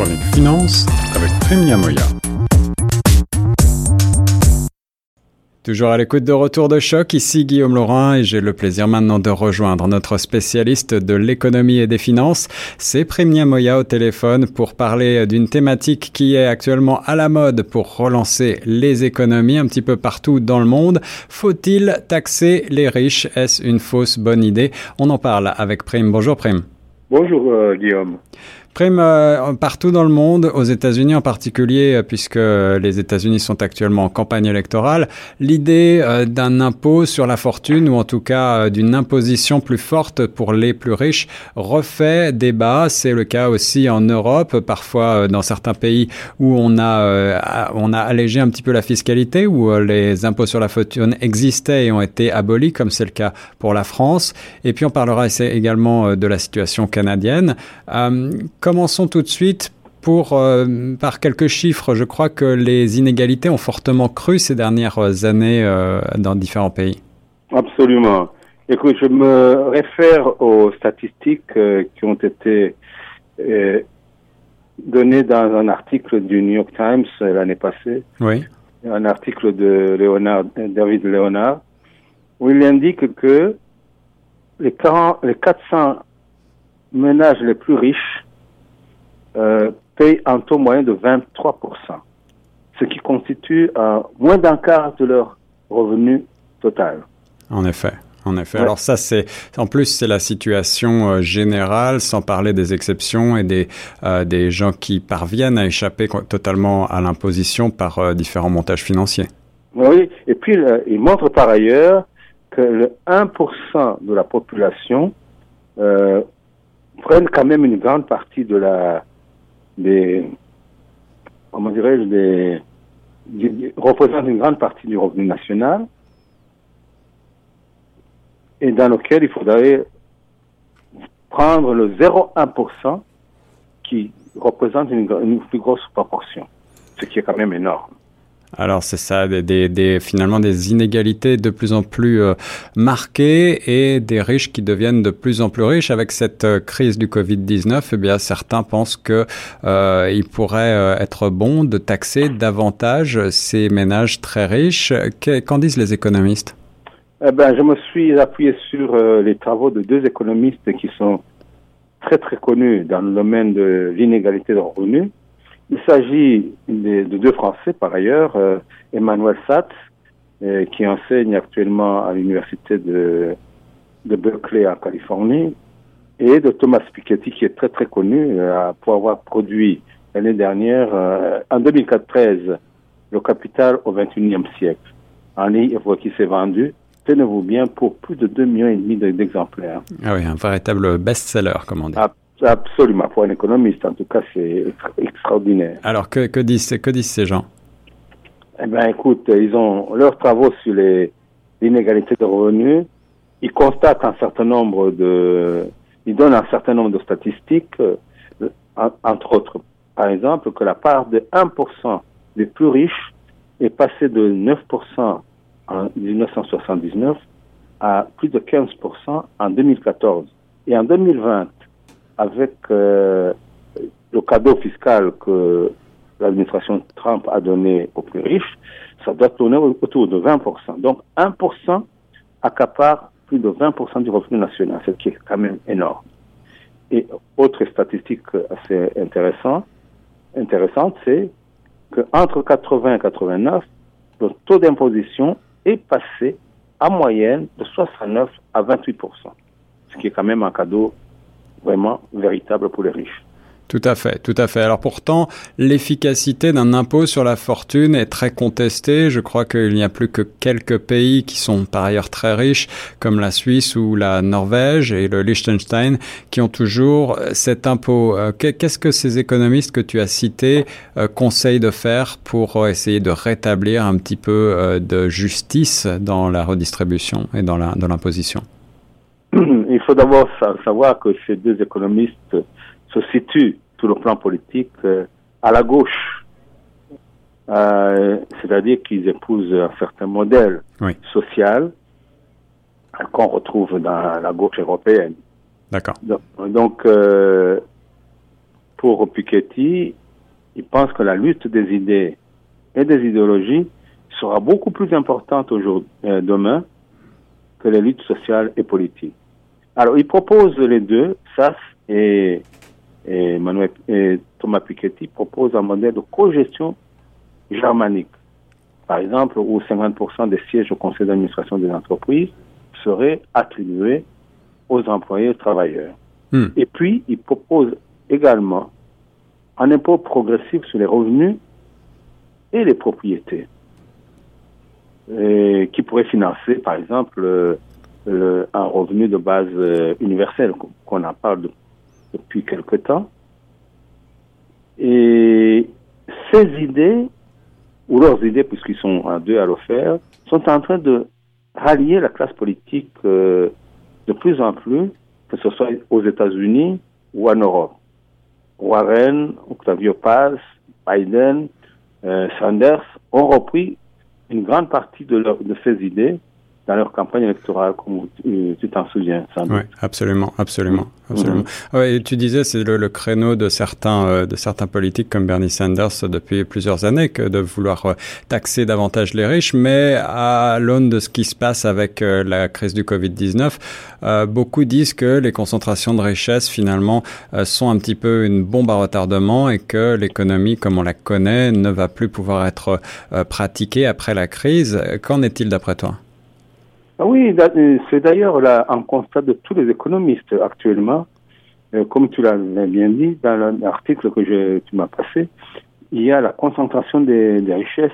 Chronique Finance avec Premia Moya. Toujours à l'écoute de Retour de choc, ici Guillaume Laurent et j'ai le plaisir maintenant de rejoindre notre spécialiste de l'économie et des finances. C'est Premia Moya au téléphone pour parler d'une thématique qui est actuellement à la mode pour relancer les économies un petit peu partout dans le monde. Faut-il taxer les riches? Est-ce une fausse bonne idée? On en parle avec Prime. Bonjour Prime. Bonjour euh, Guillaume. Prime euh, partout dans le monde, aux États-Unis en particulier, euh, puisque les États-Unis sont actuellement en campagne électorale, l'idée euh, d'un impôt sur la fortune ou en tout cas d'une imposition plus forte pour les plus riches refait débat. C'est le cas aussi en Europe, parfois dans certains pays où on a on a allégé un petit peu la fiscalité, où les impôts sur la fortune existaient et ont été abolis, comme c'est le cas pour la France. Et puis on parlera également de la situation canadienne. Commençons tout de suite pour, euh, par quelques chiffres. Je crois que les inégalités ont fortement cru ces dernières années euh, dans différents pays. Absolument. Écoute, je me réfère aux statistiques euh, qui ont été données dans un article du New York Times l'année passée. Oui. Un article de Léonard, David Léonard, où il indique que les, 40, les 400 ménages les plus riches euh, payent un taux moyen de 23%, ce qui constitue euh, moins d'un quart de leur revenu total. En effet. En effet. Alors ça, c'est en plus c'est la situation euh, générale, sans parler des exceptions et des euh, des gens qui parviennent à échapper totalement à l'imposition par différents montages financiers. Oui, et puis il montre par ailleurs que le 1% de la population prennent quand même une grande partie de la des, comment dirais-je, des, représente une grande partie du revenu national et dans lequel il faudrait prendre le 0,1% qui représente une plus grosse proportion, ce qui est quand même énorme. Alors c'est ça, des, des, finalement des inégalités de plus en plus euh, marquées et des riches qui deviennent de plus en plus riches. Avec cette euh, crise du Covid-19, eh bien certains pensent que euh, pourrait être bon de taxer davantage ces ménages très riches. Qu'en disent les économistes? Eh ben, je me suis appuyé sur les travaux de deux économistes qui sont très très connus dans le domaine de l'inégalité de revenus. Il s'agit de, deux Français, par ailleurs, euh, Emmanuel Satz, euh, qui enseigne actuellement à l'université de, de Berkeley en Californie, et de Thomas Piketty, qui est très très connu euh, pour avoir produit l'année dernière, en 2013, Le Capital au XXIe siècle, un livre qui s'est vendu tenez-vous bien, pour plus de 2,5 millions et demi d'exemplaires. Ah oui, un véritable best-seller, comme on dit. Absolument, pour un économiste, en tout cas, c'est extraordinaire. Alors, que, que, disent, que disent ces gens? Eh bien, écoute, ils ont leurs travaux sur les inégalités de revenus. Ils constatent un certain nombre de... Ils donnent un certain nombre de statistiques, euh, entre autres, par exemple, que la part de 1% des plus riches est passée de 9% en 1979 à plus de 15% en 2014. Et en 2020, avec euh, le cadeau fiscal que l'administration Trump a donné aux plus riches, ça doit tourner autour de 20%. Donc 1% accapare plus de 20% du revenu national, ce qui est quand même énorme. Et autre statistique assez intéressante, intéressante c'est qu'entre 80 et 89, le taux d'imposition est passé en moyenne de 69 à 28%, ce qui est quand même un cadeau vraiment véritable pour les riches. Tout à fait, tout à fait. Alors pourtant, l'efficacité d'un impôt sur la fortune est très contestée. Je crois qu'il n'y a plus que quelques pays qui sont par ailleurs très riches, comme la Suisse ou la Norvège et le Liechtenstein, qui ont toujours euh, cet impôt. Euh, qu'est-ce que ces économistes que tu as cités euh, conseillent de faire pour essayer de rétablir un petit peu de justice dans la redistribution et dans l'imposition? faut d'abord savoir que ces deux économistes se situent sur le plan politique euh, à la gauche. Euh, c'est-à-dire qu'ils épousent un certain modèle social qu'on retrouve dans la gauche européenne. D'accord. Donc, euh, pour Piketty, il pense que la lutte des idées et des idéologies sera beaucoup plus importante aujourd'hui, euh, demain que les luttes sociales et politiques. Alors, il propose les deux, SAS et, et, Manuel, et Thomas Piketty proposent un modèle de cogestion germanique. Par exemple, où 50% des sièges au conseil d'administration des entreprises seraient attribués aux employés et aux travailleurs. Hmm. Et puis, il propose également un impôt progressif sur les revenus et les propriétés, et qui pourrait financer, par exemple, euh, le- un revenu de base euh, universel, qu'on en parle de- depuis quelque temps. Et ces idées, ou leurs idées, puisqu'ils sont à deux à le faire, sont en train de rallier la classe politique euh, de plus en plus, que ce soit aux États-Unis ou en Europe. Warren, Octavio Paz, Biden, euh, Sanders ont repris une grande partie de, leur- de ces idées dans leur campagne électorale, comme tu tu t'en souviens, sans doute. Oui, absolument, absolument, absolument. Ouais, et tu disais, c'est le, le créneau de certains, euh, de certains politiques comme Bernie Sanders depuis plusieurs années que de vouloir euh, taxer davantage les riches, mais à l'aune de ce qui se passe avec euh, la crise du Covid-19, euh, beaucoup disent que les concentrations de richesse finalement euh, sont un petit peu une bombe à retardement et que l'économie, comme on la connaît, ne va plus pouvoir être euh, pratiquée après la crise. Qu'en est-il d'après toi? Ah oui, euh, c'est d'ailleurs là un constat de tous les économistes actuellement. Euh, comme tu l'avais bien dit dans l'article que je, tu m'as passé, il y a la concentration des, des richesses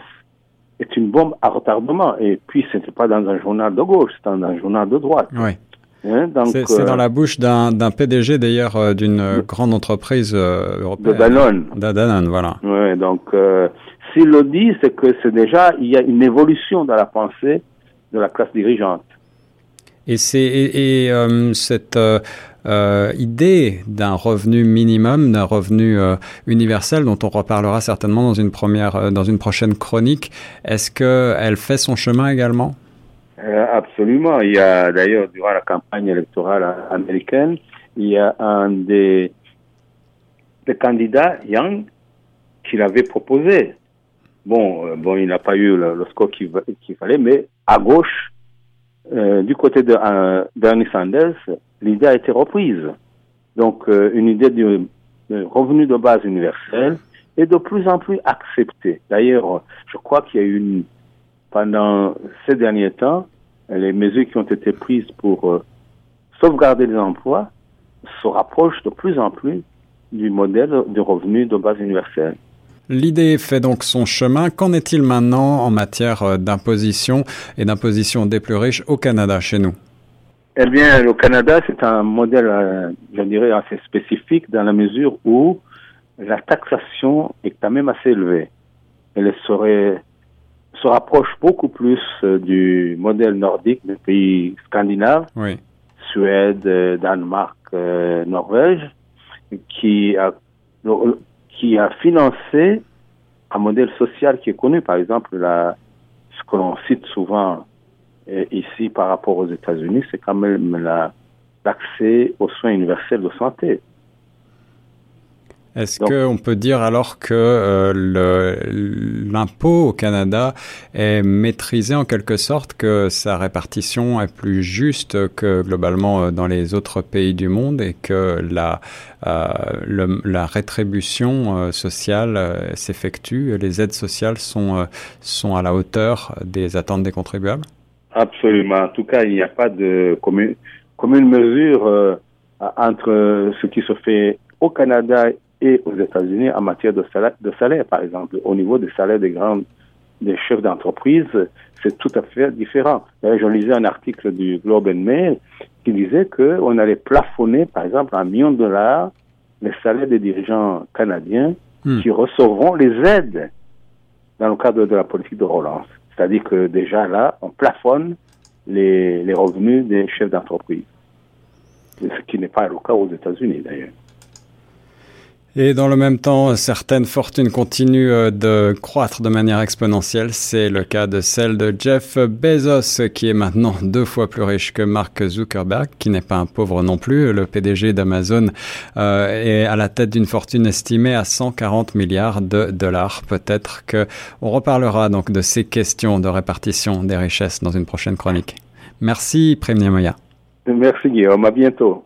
est une bombe à retardement. Et puis, ce n'était pas dans un journal de gauche, c'était dans un journal de droite. Oui. Hein, C'est c'est euh, dans la bouche d'un PDG d'ailleurs euh, d'une grande entreprise euh, de européenne. Danone. De Danone, voilà. Ouais, donc, s'il le dit, c'est que c'est déjà, il y a une évolution dans la pensée de la classe dirigeante. Et c'est et, et, euh, cette euh, euh, idée d'un revenu minimum, d'un revenu euh, universel, dont on reparlera certainement dans une première, dans une prochaine chronique, est-ce que elle fait son chemin également? Absolument. Il y a d'ailleurs, durant la campagne électorale américaine, il y a un des, des candidats, Young, qui l'avait proposé. Bon, bon, il n'a pas eu le, le score qu'il fallait, mais à gauche, euh, du côté de euh, Bernie Sanders, l'idée a été reprise. Donc, euh, une idée de, revenu de base universel est de plus en plus acceptée. D'ailleurs, je crois qu'il y a eu une, pendant ces derniers temps, les mesures qui ont été prises pour euh, sauvegarder les emplois se rapprochent de plus en plus du modèle de revenu de base universelle. L'idée fait donc son chemin. Qu'en est-il maintenant en matière euh, d'imposition et d'imposition des plus riches au Canada, chez nous? Eh bien, le Canada, c'est un modèle, euh, je dirais, assez spécifique dans la mesure où la taxation est quand même assez élevée. Elle serait, se rapproche beaucoup plus euh, du modèle nordique des pays scandinaves, Oui. Suède, Danemark, Norvège, qui a, qui a financé un modèle social qui est connu, par exemple, ce que cite souvent euh, ici par rapport aux États-Unis, c'est quand même la- l'accès aux soins universels de santé. Est-ce qu'on peut dire alors que euh, l'impôt au Canada est maîtrisé en quelque sorte, que sa répartition est plus juste que globalement euh, dans les autres pays du monde et que la, euh, le- la rétribution euh, sociale s'effectue, les aides sociales sont, sont à la hauteur des attentes des contribuables? Absolument. En tout cas, il n'y a pas de commune, commune mesure entre ce qui se fait au Canada et aux États-Unis en matière de salaire, de salaire, par exemple. Au niveau des salaires des grands des chefs d'entreprise, c'est tout à fait différent. Je lisais un article du Globe and Mail qui disait qu'on allait plafonner, par exemple, à un million de dollars les salaires des dirigeants canadiens Hmm. qui recevront les aides dans le cadre de la politique de relance. C'est-à-dire que déjà là, on plafonne les, les revenus des chefs d'entreprise. Ce qui n'est pas le cas aux États-Unis d'ailleurs. Et dans le même temps, certaines fortunes continuent euh, de croître de manière exponentielle. C'est le cas de celle de Jeff Bezos, qui est maintenant deux fois plus riche que Mark Zuckerberg, qui n'est pas un pauvre non plus. Le PDG d'Amazon euh, est à la tête d'une fortune estimée à 140 milliards de dollars. Peut-être que on reparlera donc de ces questions de répartition des richesses dans une prochaine chronique. Merci, Premier Moya. Merci, Guillaume. À bientôt.